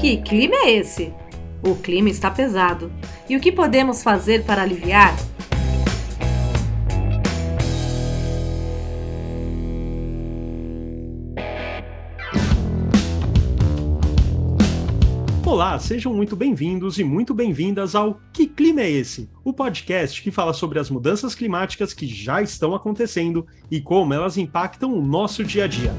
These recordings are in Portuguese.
Que clima é esse? O clima está pesado. E o que podemos fazer para aliviar? Olá, sejam muito bem-vindos e muito bem-vindas ao Que Clima é Esse? O podcast que fala sobre as mudanças climáticas que já estão acontecendo e como elas impactam o nosso dia a dia.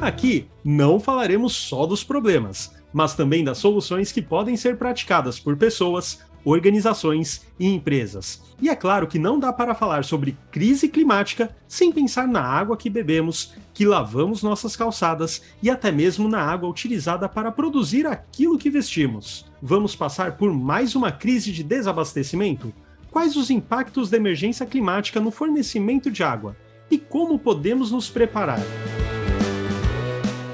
Aqui não falaremos só dos problemas, mas também das soluções que podem ser praticadas por pessoas, organizações e empresas. E é claro que não dá para falar sobre crise climática sem pensar na água que bebemos, que lavamos nossas calçadas e até mesmo na água utilizada para produzir aquilo que vestimos. Vamos passar por mais uma crise de desabastecimento? Quais os impactos da emergência climática no fornecimento de água? E como podemos nos preparar?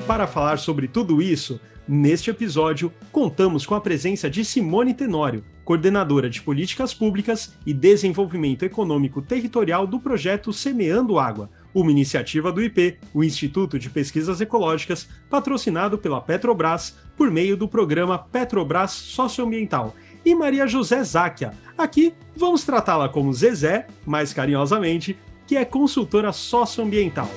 Para falar sobre tudo isso, neste episódio contamos com a presença de Simone Tenório, coordenadora de Políticas Públicas e Desenvolvimento Econômico Territorial do projeto Semeando Água, uma iniciativa do IP, o Instituto de Pesquisas Ecológicas, patrocinado pela Petrobras por meio do programa Petrobras Socioambiental. E Maria José Záquia. Aqui vamos tratá-la como Zezé, mais carinhosamente, que é consultora socioambiental.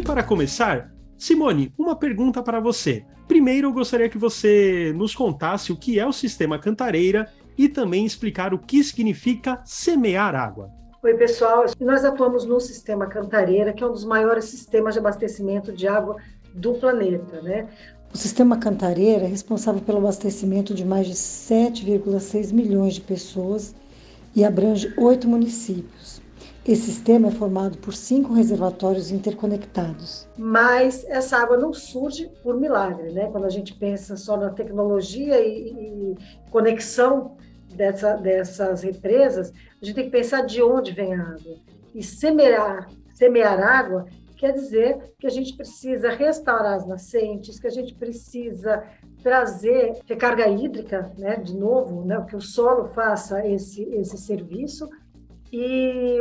E para começar, Simone, uma pergunta para você. Primeiro, eu gostaria que você nos contasse o que é o sistema Cantareira e também explicar o que significa semear água. Oi, pessoal. Nós atuamos no sistema Cantareira, que é um dos maiores sistemas de abastecimento de água do planeta, né? O sistema Cantareira é responsável pelo abastecimento de mais de 7,6 milhões de pessoas e abrange oito municípios. Esse sistema é formado por cinco reservatórios interconectados. Mas essa água não surge por milagre, né? Quando a gente pensa só na tecnologia e, e conexão dessa, dessas represas, a gente tem que pensar de onde vem a água. E semear, semear água quer dizer que a gente precisa restaurar as nascentes, que a gente precisa trazer recarga hídrica, né, de novo, né, que o solo faça esse, esse serviço, e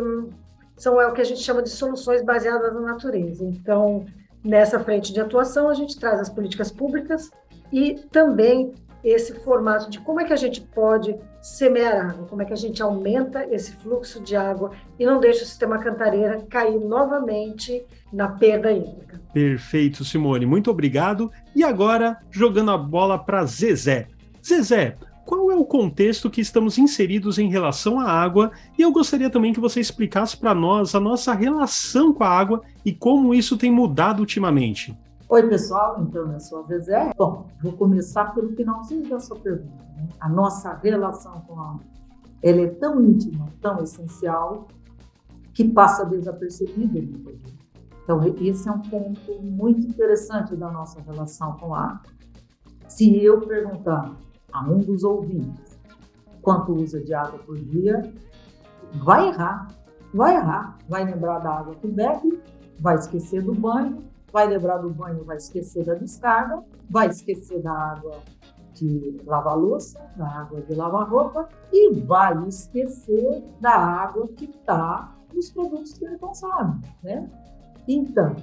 são é o que a gente chama de soluções baseadas na natureza. Então, nessa frente de atuação, a gente traz as políticas públicas e também esse formato de como é que a gente pode semear água, como é que a gente aumenta esse fluxo de água e não deixa o sistema cantareira cair novamente na perda hídrica. Perfeito, Simone, muito obrigado. E agora, jogando a bola para Zezé. Zezé, o contexto que estamos inseridos em relação à água e eu gostaria também que você explicasse para nós a nossa relação com a água e como isso tem mudado ultimamente. Oi, pessoal, então eu sou a Zezé. Bom, vou começar pelo finalzinho da sua pergunta. Né? A nossa relação com a água ela é tão íntima, tão essencial, que passa desapercebida Então, esse é um ponto muito interessante da nossa relação com a água. Se eu perguntar a um dos ouvintes quanto usa de água por dia, vai errar, vai errar, vai lembrar da água que bebe, vai esquecer do banho, vai lembrar do banho, vai esquecer da descarga, vai esquecer da água de lavar louça, da água de lavar roupa e vai esquecer da água que está nos produtos que ele consome, né? Então,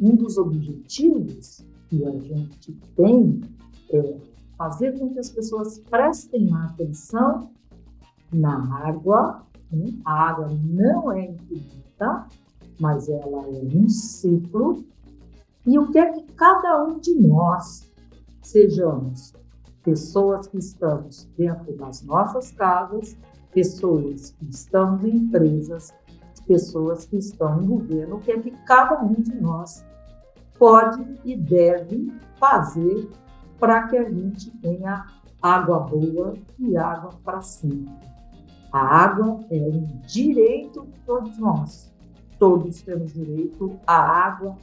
um dos objetivos que a gente tem é fazer com que as pessoas prestem atenção na água. Né? A água não é infinita, mas ela é um ciclo. E o que é que cada um de nós sejamos pessoas que estamos dentro das nossas casas, pessoas que estão em empresas, pessoas que estão no governo, o que é que cada um de nós pode e deve fazer para que a gente tenha água boa e água para sempre. A água é um direito de todos nós. Todos temos direito à água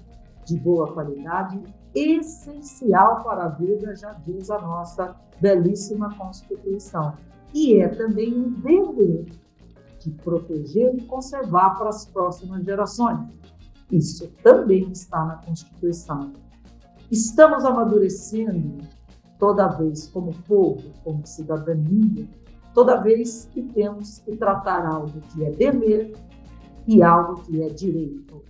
de boa qualidade, essencial para a vida, já diz a nossa belíssima Constituição. E é também um dever de proteger e conservar para as próximas gerações. Isso também está na Constituição. Estamos amadurecendo toda vez como povo, como cidadania, toda vez que temos que tratar algo que é dever e algo que é direito.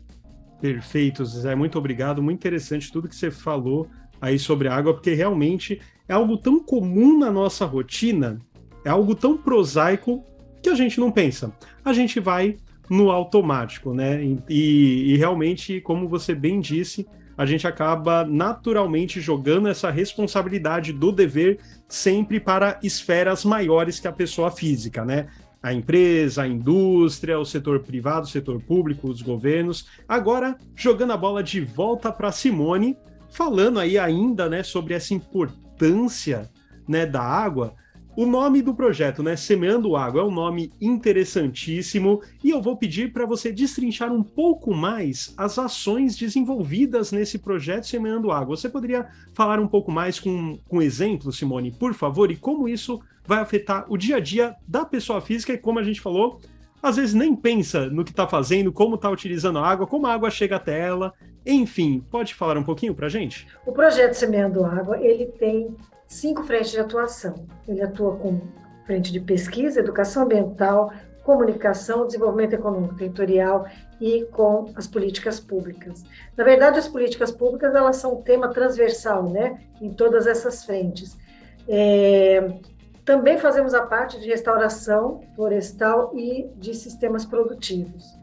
Perfeito, Zé. Muito obrigado. Muito interessante tudo que você falou aí sobre a água, porque realmente é algo tão comum na nossa rotina, é algo tão prosaico que a gente não pensa. A gente vai no automático, né? E, e realmente, como você bem disse, a gente acaba naturalmente jogando essa responsabilidade do dever sempre para esferas maiores que a pessoa física, né? A empresa, a indústria, o setor privado, o setor público, os governos. Agora, jogando a bola de volta para Simone, falando aí ainda, né, sobre essa importância, né, da água. O nome do projeto, né, Semeando Água, é um nome interessantíssimo e eu vou pedir para você destrinchar um pouco mais as ações desenvolvidas nesse projeto Semeando Água. Você poderia falar um pouco mais com, com exemplos, Simone, por favor, e como isso vai afetar o dia a dia da pessoa física e, como a gente falou, às vezes nem pensa no que está fazendo, como está utilizando a água, como a água chega até ela. Enfim, pode falar um pouquinho para a gente? O projeto Semeando Água, ele tem cinco frentes de atuação. Ele atua com frente de pesquisa, educação ambiental, comunicação, desenvolvimento econômico territorial e com as políticas públicas. Na verdade, as políticas públicas elas são um tema transversal, né, em todas essas frentes. É, também fazemos a parte de restauração florestal e de sistemas produtivos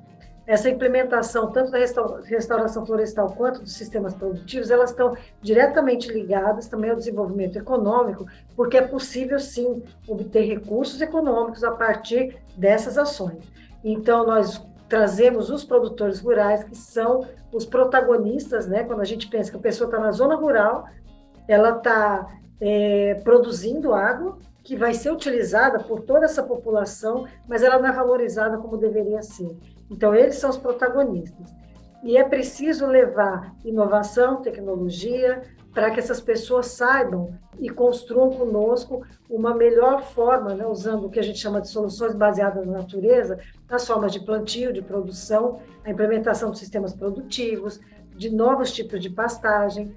essa implementação, tanto da restauração florestal quanto dos sistemas produtivos, elas estão diretamente ligadas também ao desenvolvimento econômico, porque é possível, sim, obter recursos econômicos a partir dessas ações. Então, nós trazemos os produtores rurais, que são os protagonistas, né? Quando a gente pensa que a pessoa está na zona rural, ela está é, produzindo água, que vai ser utilizada por toda essa população, mas ela não é valorizada como deveria ser. Então, eles são os protagonistas. E é preciso levar inovação, tecnologia, para que essas pessoas saibam e construam conosco uma melhor forma, né, usando o que a gente chama de soluções baseadas na natureza, as formas de plantio, de produção, a implementação de sistemas produtivos, de novos tipos de pastagem.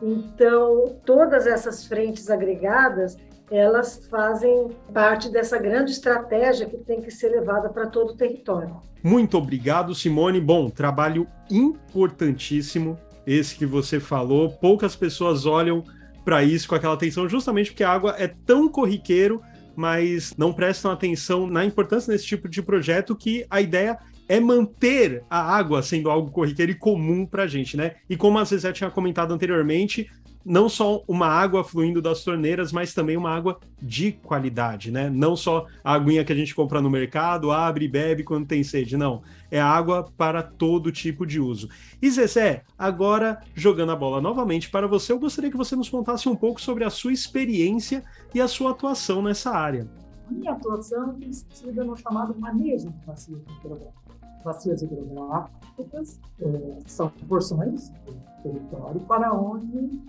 Então, todas essas frentes agregadas, elas fazem parte dessa grande estratégia que tem que ser levada para todo o território. Muito obrigado, Simone. Bom, trabalho importantíssimo esse que você falou. Poucas pessoas olham para isso com aquela atenção, justamente porque a água é tão corriqueiro, mas não prestam atenção na importância desse tipo de projeto que a ideia é manter a água sendo algo corriqueiro e comum para a gente, né? E como a Zezé tinha comentado anteriormente, não só uma água fluindo das torneiras, mas também uma água de qualidade, né? Não só a aguinha que a gente compra no mercado, abre e bebe quando tem sede, não. É água para todo tipo de uso. E Zezé, agora jogando a bola novamente para você, eu gostaria que você nos contasse um pouco sobre a sua experiência e a sua atuação nessa área. A minha atuação tem sido no chamado manejo de bacias hidrográficas. Bacias hidrográficas é, são porções do território para onde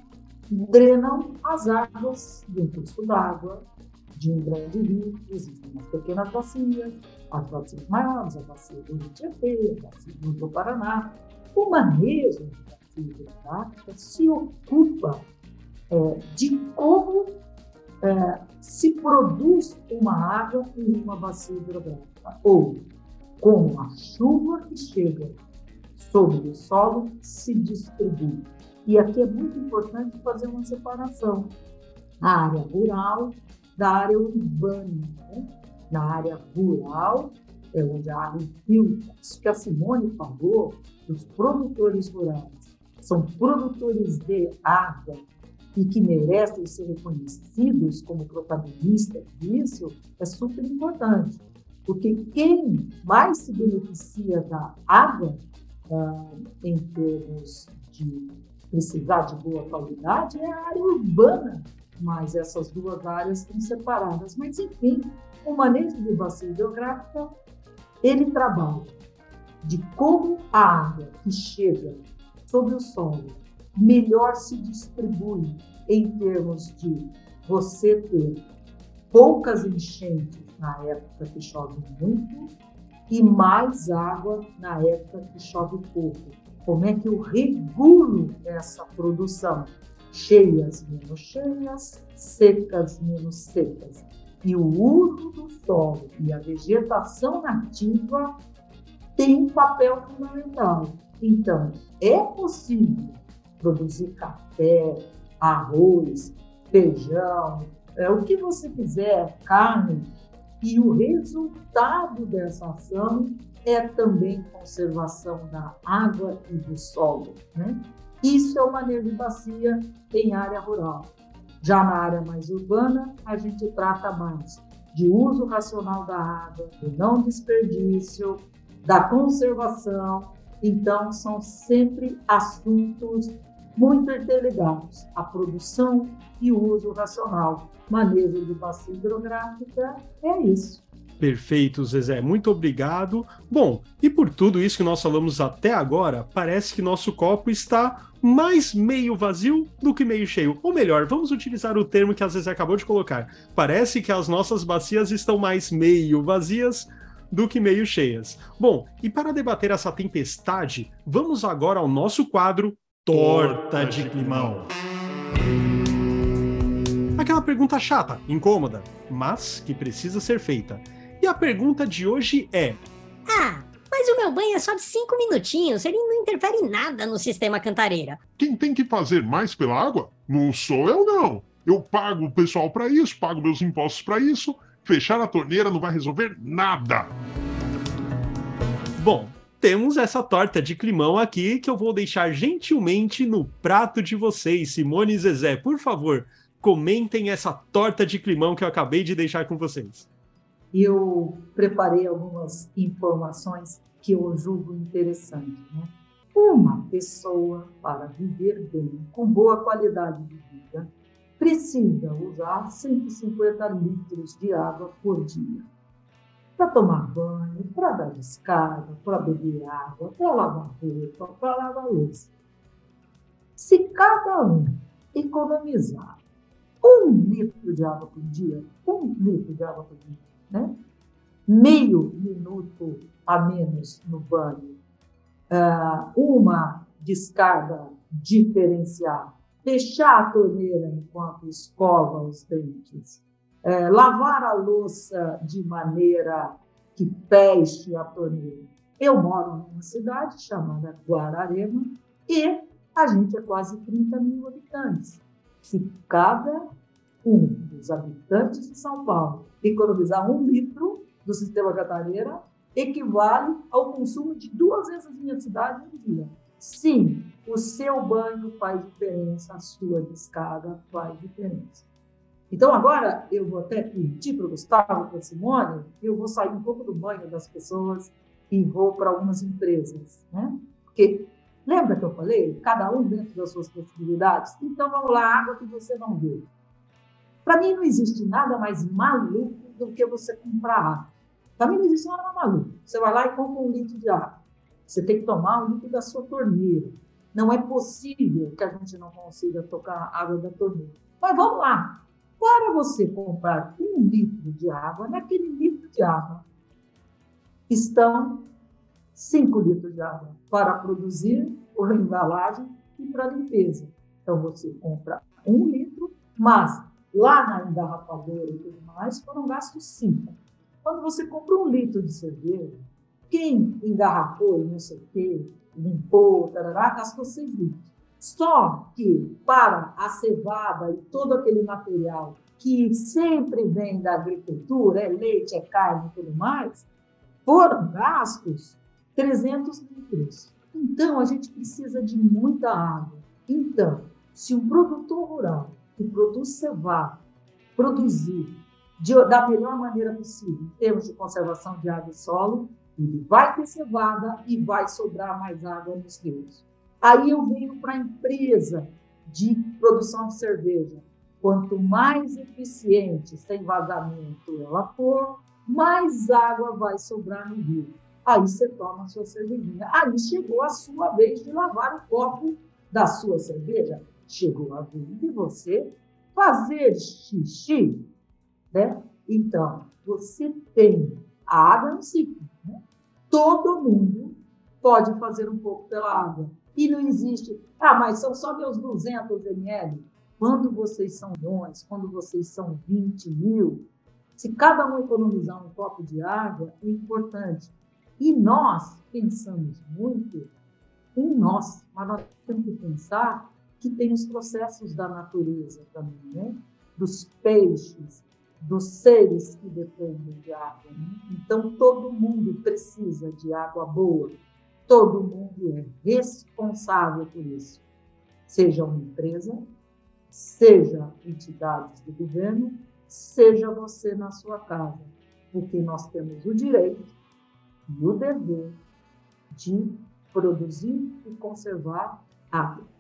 drenam as águas do curso d'água de um grande rio. Existem as pequenas bacias, as bacias maiores, a bacia do Rio Tietê, a bacia do Paraná. O manejo da bacia hidrográfica se ocupa é, de como é, se produz uma água em uma bacia hidrográfica, ou como a chuva que chega sobre o solo se distribui. E aqui é muito importante fazer uma separação. A área rural da área urbana. Né? Na área rural é onde infiltra. Isso que a Simone falou, os produtores rurais são produtores de água e que merecem ser reconhecidos como protagonistas disso, é super importante. Porque quem mais se beneficia da água, ah, em termos de precisar de boa qualidade é a área urbana, mas essas duas áreas estão separadas. Mas, enfim, o manejo de bacia hidrográfica, ele trabalha de como a água que chega sobre o solo melhor se distribui em termos de você ter poucas enchentes na época que chove muito e mais água na época que chove pouco como é que eu regulo essa produção? Cheias menos cheias, secas menos secas. E o uso do solo e a vegetação nativa tem um papel fundamental. Então, é possível produzir café, arroz, feijão, é, o que você quiser, carne, e o resultado dessa ação é também conservação da água e do solo. Né? Isso é o manejo de bacia em área rural. Já na área mais urbana, a gente trata mais de uso racional da água, do não desperdício, da conservação. Então, são sempre assuntos muito interligados: a produção e o uso racional. Manejo de bacia hidrográfica é isso. Perfeito, Zezé. Muito obrigado. Bom, e por tudo isso que nós falamos até agora, parece que nosso copo está mais meio vazio do que meio cheio. Ou melhor, vamos utilizar o termo que a Zezé acabou de colocar. Parece que as nossas bacias estão mais meio vazias do que meio cheias. Bom, e para debater essa tempestade, vamos agora ao nosso quadro Torta de Climão. Aquela pergunta chata, incômoda, mas que precisa ser feita. E a pergunta de hoje é: Ah, mas o meu banho é só de cinco minutinhos, ele não interfere em nada no sistema cantareira. Quem tem que fazer mais pela água não sou eu, não. Eu pago o pessoal para isso, pago meus impostos para isso. Fechar a torneira não vai resolver nada. Bom, temos essa torta de climão aqui que eu vou deixar gentilmente no prato de vocês. Simone e Zezé, por favor, comentem essa torta de climão que eu acabei de deixar com vocês eu preparei algumas informações que eu julgo interessantes. Né? Uma pessoa, para viver bem, com boa qualidade de vida, precisa usar 150 litros de água por dia. Para tomar banho, para dar descarga, para beber água, para lavar roupa, para lavar louça. Se cada um economizar um litro de água por dia, um litro de água por dia, né? meio minuto a menos no banho, uh, uma descarga diferencial, fechar a torneira enquanto escova os dentes, uh, lavar a louça de maneira que feche a torneira. Eu moro numa cidade chamada Guararema e a gente é quase 30 mil habitantes. Se cada um dos habitantes de São Paulo economizar um litro do sistema Catareira equivale ao consumo de duas vezes a minha cidade em dia. Sim, o seu banho faz diferença, a sua descarga faz diferença. Então, agora eu vou até pedir para o Gustavo para a Simone, eu vou sair um pouco do banho das pessoas e vou para algumas empresas. Né? Porque lembra que eu falei? Cada um dentro das suas possibilidades? Então, vamos lá, água que você não vê. Para mim, não existe nada mais maluco do que você comprar água. Para mim, não existe nada mais maluco. Você vai lá e compra um litro de água. Você tem que tomar um litro da sua torneira. Não é possível que a gente não consiga tocar água da torneira. Mas vamos lá. Para você comprar um litro de água, naquele litro de água estão 5 litros de água para produzir a embalagem e para limpeza. Então, você compra um litro, mas lá na engarrafadora e tudo mais, foram gastos cinco. Quando você compra um litro de cerveja, quem engarrafou não sei o quê, limpou, tarará, gastou seis litros. Só que para a cevada e todo aquele material que sempre vem da agricultura, é leite, é carne e tudo mais, foram gastos 300 litros. Então, a gente precisa de muita água. Então, se um produtor rural que produz cevada, produzir de, da melhor maneira possível, em termos de conservação de água e solo, ele vai ter cevada e vai sobrar mais água nos rios. Aí eu venho para a empresa de produção de cerveja. Quanto mais eficiente, sem vazamento ela for, mais água vai sobrar no rio. Aí você toma a sua cervejinha. Aí chegou a sua vez de lavar o copo da sua cerveja chegou a vez de você fazer xixi, né? Então, você tem a água no ciclo, né? Todo mundo pode fazer um pouco pela água. E não existe, ah, mas são só meus 200 ml. Quando vocês são milhões, quando vocês são 20 mil, Se cada um economizar um copo de água, é importante. E nós pensamos muito em nós, mas nós temos que pensar que tem os processos da natureza também, né? dos peixes, dos seres que dependem de água. Né? Então, todo mundo precisa de água boa, todo mundo é responsável por isso, seja uma empresa, seja entidades do governo, seja você na sua casa, porque nós temos o direito e o dever de produzir e conservar água.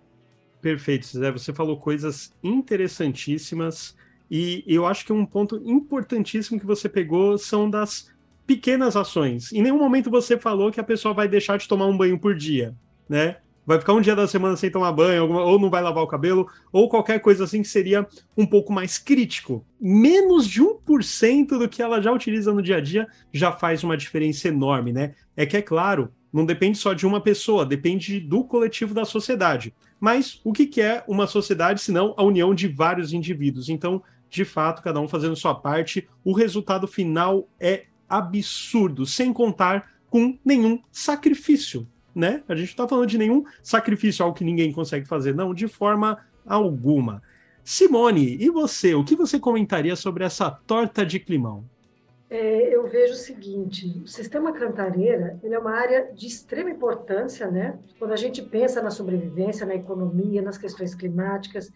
Perfeito, Zé. Você falou coisas interessantíssimas e eu acho que um ponto importantíssimo que você pegou são das pequenas ações. Em nenhum momento você falou que a pessoa vai deixar de tomar um banho por dia, né? Vai ficar um dia da semana sem tomar banho, ou não vai lavar o cabelo, ou qualquer coisa assim que seria um pouco mais crítico. Menos de 1% do que ela já utiliza no dia a dia já faz uma diferença enorme, né? É que, é claro, não depende só de uma pessoa, depende do coletivo da sociedade. Mas o que é uma sociedade se não a união de vários indivíduos? Então, de fato, cada um fazendo sua parte, o resultado final é absurdo, sem contar com nenhum sacrifício, né? A gente não está falando de nenhum sacrifício, algo que ninguém consegue fazer, não, de forma alguma. Simone, e você? O que você comentaria sobre essa torta de climão? É, eu vejo o seguinte: o sistema cantareira ele é uma área de extrema importância, né? Quando a gente pensa na sobrevivência, na economia, nas questões climáticas,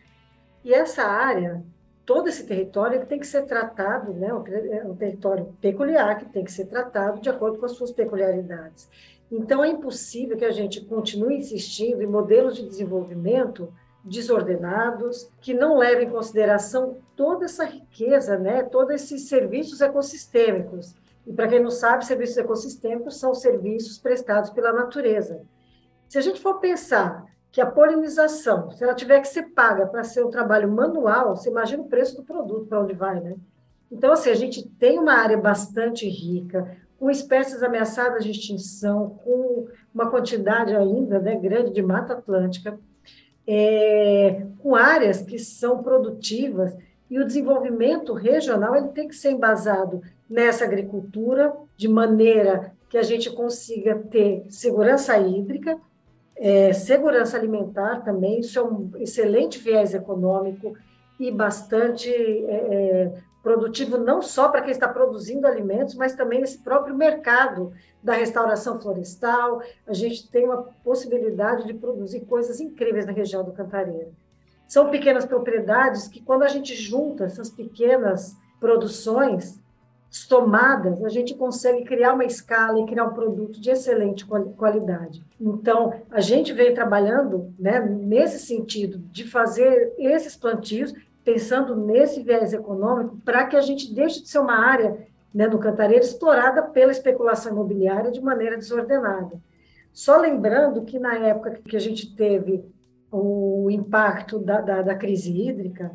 e essa área todo esse território tem que ser tratado, né, é um território peculiar que tem que ser tratado de acordo com as suas peculiaridades. Então é impossível que a gente continue insistindo em modelos de desenvolvimento desordenados, que não levem em consideração toda essa riqueza, né, todos esses serviços ecossistêmicos. E para quem não sabe, serviços ecossistêmicos são serviços prestados pela natureza. Se a gente for pensar que a polinização, se ela tiver que ser paga para ser um trabalho manual, você imagina o preço do produto, para onde vai, né? Então, assim, a gente tem uma área bastante rica, com espécies ameaçadas de extinção, com uma quantidade ainda né, grande de mata atlântica, é, com áreas que são produtivas, e o desenvolvimento regional ele tem que ser embasado nessa agricultura, de maneira que a gente consiga ter segurança hídrica, é, segurança alimentar também, isso é um excelente viés econômico e bastante é, é, produtivo, não só para quem está produzindo alimentos, mas também nesse próprio mercado da restauração florestal. A gente tem uma possibilidade de produzir coisas incríveis na região do Cantareira. São pequenas propriedades que, quando a gente junta essas pequenas produções, tomadas, a gente consegue criar uma escala e criar um produto de excelente qualidade. Então, a gente vem trabalhando né, nesse sentido de fazer esses plantios, pensando nesse viés econômico, para que a gente deixe de ser uma área né, no Cantareiro explorada pela especulação imobiliária de maneira desordenada. Só lembrando que na época que a gente teve o impacto da, da, da crise hídrica,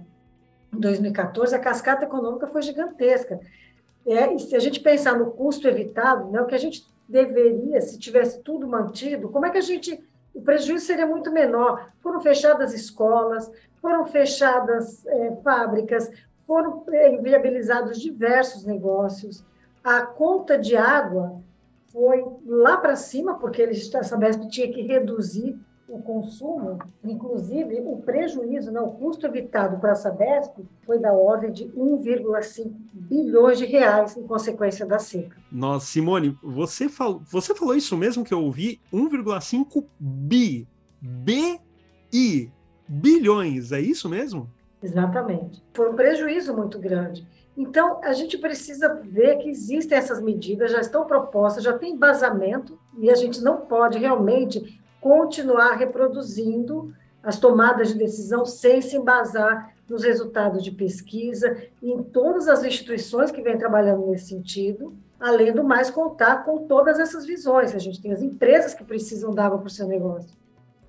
em 2014, a cascata econômica foi gigantesca. É, se a gente pensar no custo evitado, né, o que a gente deveria, se tivesse tudo mantido, como é que a gente. O prejuízo seria muito menor. Foram fechadas escolas, foram fechadas é, fábricas, foram é, inviabilizados diversos negócios. A conta de água foi lá para cima, porque eles, a Sabesp tinha que reduzir o consumo, inclusive o prejuízo, né, o custo evitado para a Sabesp foi da ordem de 1,5 bilhões de reais em consequência da seca. Nossa, Simone, você, fal... você falou isso mesmo que eu ouvi? 1,5 bi. B-I. Bilhões, é isso mesmo? Exatamente. Foi um prejuízo muito grande. Então, a gente precisa ver que existem essas medidas, já estão propostas, já tem embasamento, e a gente não pode realmente continuar reproduzindo as tomadas de decisão sem se embasar nos resultados de pesquisa em todas as instituições que vêm trabalhando nesse sentido, além do mais contar com todas essas visões. A gente tem as empresas que precisam dar para o seu negócio.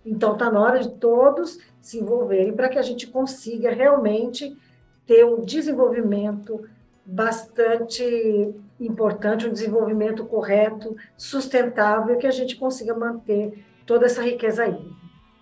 Então, está na hora de todos se envolverem para que a gente consiga realmente ter um desenvolvimento bastante importante, um desenvolvimento correto, sustentável, que a gente consiga manter toda essa riqueza aí.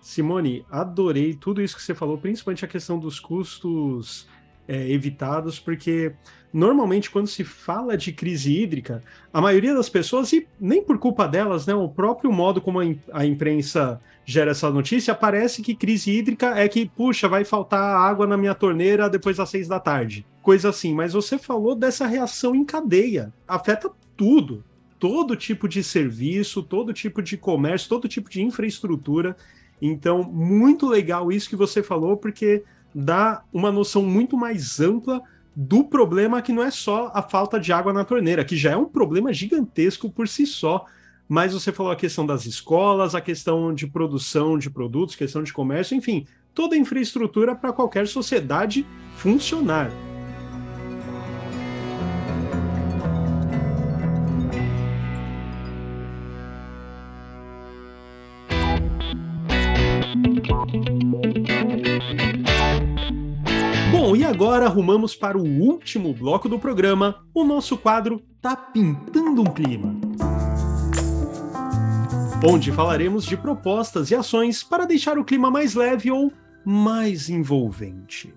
Simone, adorei tudo isso que você falou, principalmente a questão dos custos é, evitados, porque normalmente quando se fala de crise hídrica, a maioria das pessoas, e nem por culpa delas, né, o próprio modo como a, imprensa gera essa notícia, parece que crise hídrica é que, puxa, vai faltar água na minha torneira depois das seis da tarde. Coisa assim, mas você falou dessa reação em cadeia. Afeta tudo. Todo tipo de serviço, todo tipo de comércio, todo tipo de infraestrutura. Então, muito legal isso que você falou, porque dá uma noção muito mais ampla do problema que não é só a falta de água na torneira, que já é um problema gigantesco por si só. Mas você falou a questão das escolas, a questão de produção de produtos, questão de comércio, enfim, toda a infraestrutura para qualquer sociedade funcionar. Agora arrumamos para o último bloco do programa, o nosso quadro Tá Pintando um Clima. Onde falaremos de propostas e ações para deixar o clima mais leve ou mais envolvente.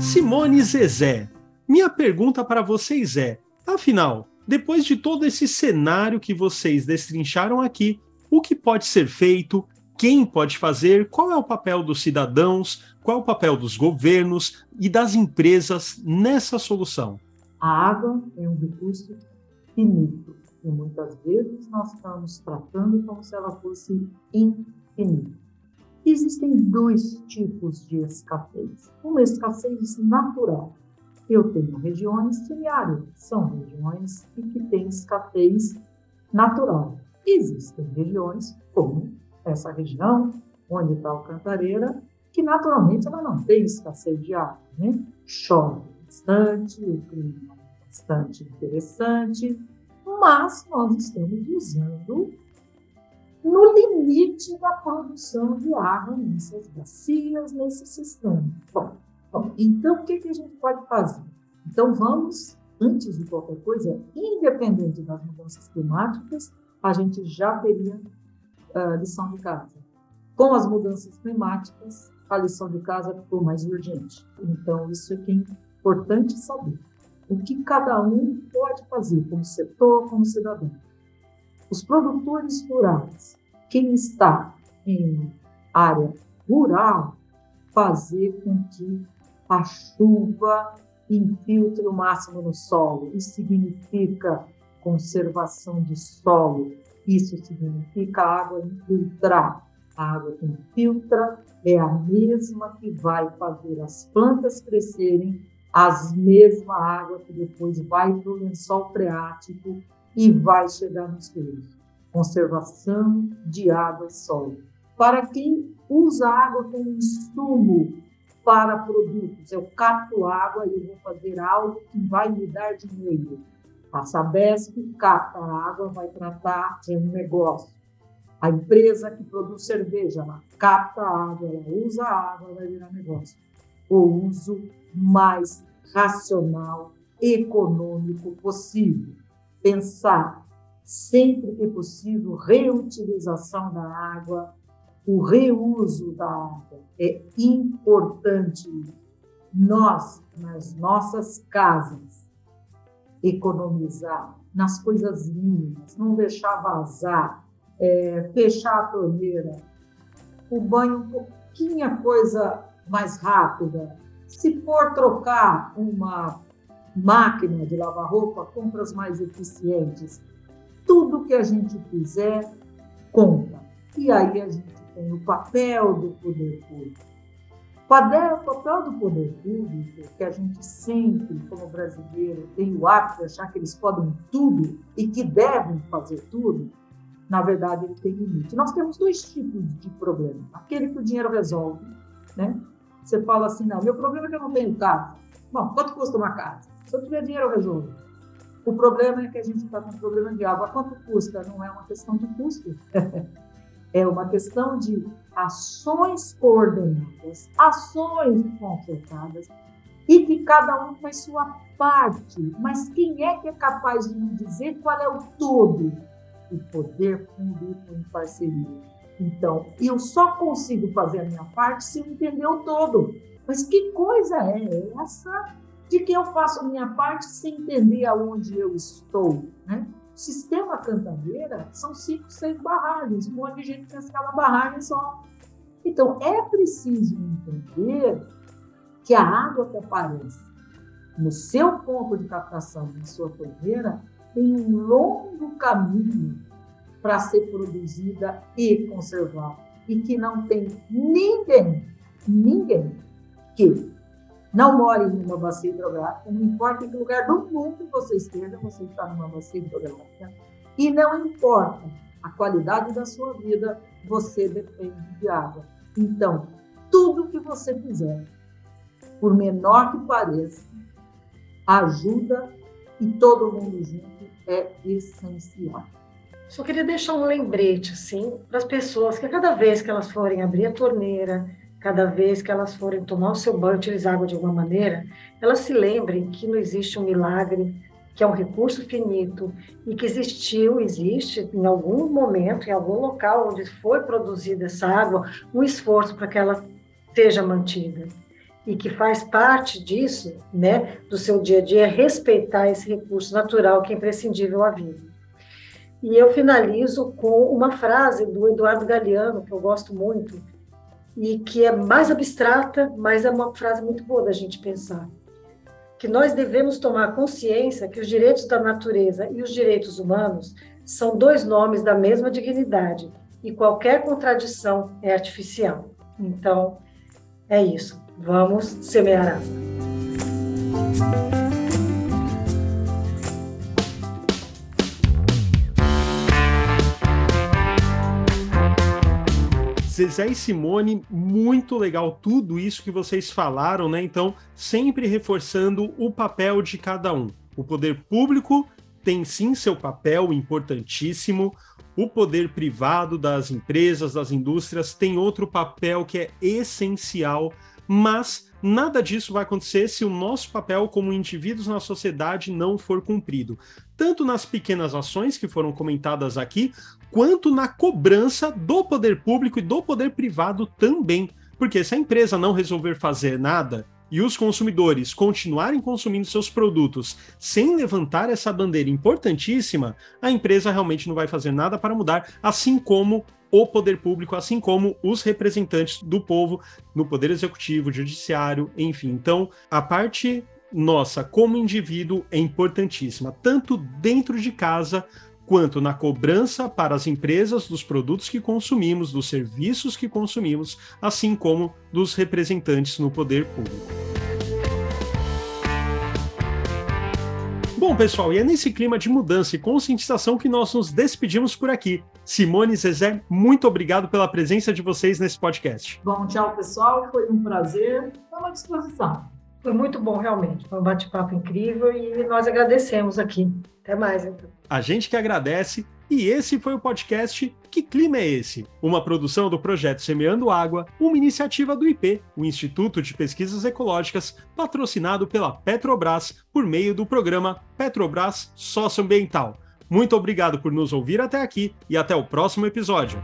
Simone Zezé, minha pergunta para vocês é: afinal, depois de todo esse cenário que vocês destrincharam aqui, o que pode ser feito, quem pode fazer, qual é o papel dos cidadãos, qual o papel dos governos e das empresas nessa solução? A água é um recurso finito e muitas vezes nós estamos tratando como se ela fosse infinita. Existem dois tipos de escassez. Uma escassez natural. Eu tenho regiões semiáridas, são regiões que têm escassez natural. Existem regiões como essa região, onde está o Cantareira, que naturalmente ela não tem escassez de água. Né? Chove bastante, o clima é bastante interessante, mas nós estamos usando no limite da produção de água nessas bacias, nesse sistema. Bom, bom então o que, que a gente pode fazer? Então vamos, antes de qualquer coisa, independente das mudanças climáticas, a gente já teria uh, lição de casa. Com as mudanças climáticas, a lição de casa ficou mais urgente. Então, isso é que é importante saber. O que cada um pode fazer, como setor, como cidadão. Os produtores rurais, quem está em área rural, fazer com que a chuva infiltre o máximo no solo. Isso significa conservação de solo, isso significa água infiltrar. A água que infiltra é a mesma que vai fazer as plantas crescerem, a mesma água que depois vai para o lençol freático e vai chegar nos rios. Conservação de água e solo. Para quem usa água como insumo para produtos, eu capto água e eu vou fazer algo que vai me dar dinheiro a Sabesp capta a água, vai tratar de um negócio. A empresa que produz cerveja, ela capta água, ela usa água, vai virar negócio. O uso mais racional, econômico possível. Pensar sempre que possível reutilização da água, o reuso da água é importante. Nós, nas nossas casas, economizar nas coisas mínimas, não deixar vazar, é, fechar a torneira, o banho um pouquinho coisa mais rápida. Se for trocar uma máquina de lavar roupa, compras mais eficientes. Tudo que a gente fizer conta. E aí a gente tem o papel do poder público o papel do poder público, que a gente sempre, como brasileiro, tem o hábito de achar que eles podem tudo e que devem fazer tudo, na verdade, ele tem limite. Nós temos dois tipos de problema. Aquele que o dinheiro resolve, né? Você fala assim, não, meu problema é que eu não tenho casa. Bom, quanto custa uma casa? Se eu tiver dinheiro, eu resolvo. O problema é que a gente está com um problema de água. Quanto custa? Não é uma questão de custo. É uma questão de ações coordenadas, ações concertadas e que cada um faz sua parte. Mas quem é que é capaz de me dizer qual é o todo? O poder público em parceria. Então, eu só consigo fazer a minha parte se eu entender o todo. Mas que coisa é essa de que eu faço a minha parte sem entender aonde eu estou, né? Sistema Cantareira são cinco, seis barragens, um monte de gente que uma barragem só. Então, é preciso entender que a água que aparece no seu ponto de captação, na sua torneira, tem um longo caminho para ser produzida e conservada. E que não tem ninguém, ninguém que não more em uma bacia hidrográfica, não importa em que lugar do mundo você esteja, você está numa bacia hidrográfica, e não importa a qualidade da sua vida, você depende de água. Então, tudo que você fizer, por menor que pareça, ajuda e todo mundo junto é essencial. Só queria deixar um lembrete, assim, para as pessoas que cada vez que elas forem abrir a torneira, cada vez que elas forem tomar o seu banho, utilizar água de alguma maneira, elas se lembrem que não existe um milagre, que é um recurso finito e que existiu, existe em algum momento, em algum local onde foi produzida essa água, um esforço para que ela seja mantida e que faz parte disso, né, do seu dia a dia, respeitar esse recurso natural que é imprescindível à vida. E eu finalizo com uma frase do Eduardo Galeano, que eu gosto muito, e que é mais abstrata, mas é uma frase muito boa da gente pensar. Que nós devemos tomar consciência que os direitos da natureza e os direitos humanos são dois nomes da mesma dignidade e qualquer contradição é artificial. Então, é isso. Vamos semear água. Zezé e Simone, muito legal tudo isso que vocês falaram, né? Então, sempre reforçando o papel de cada um. O poder público tem sim seu papel importantíssimo. O poder privado das empresas, das indústrias, tem outro papel que é essencial, mas nada disso vai acontecer se o nosso papel como indivíduos na sociedade não for cumprido. Tanto nas pequenas ações que foram comentadas aqui, quanto na cobrança do poder público e do poder privado também. Porque se a empresa não resolver fazer nada e os consumidores continuarem consumindo seus produtos sem levantar essa bandeira importantíssima, a empresa realmente não vai fazer nada para mudar, assim como o poder público, assim como os representantes do povo no poder executivo, judiciário, enfim. Então, a parte nossa como indivíduo é importantíssima, tanto dentro de casa quanto na cobrança para as empresas dos produtos que consumimos, dos serviços que consumimos, assim como dos representantes no poder público. Bom, pessoal, e é nesse clima de mudança e conscientização que nós nos despedimos por aqui. Simone e Zezé, muito obrigado pela presença de vocês nesse podcast. Bom, tchau, pessoal. Foi um prazer. Estou à disposição. Foi muito bom, realmente. Foi um bate-papo incrível e nós agradecemos aqui. Até mais, então. A gente que agradece. E esse foi o podcast Que Clima é Esse? Uma produção do projeto Semeando Água, uma iniciativa do IP, o Instituto de Pesquisas Ecológicas, patrocinado pela Petrobras por meio do programa Petrobras Socioambiental. Muito obrigado por nos ouvir até aqui e até o próximo episódio.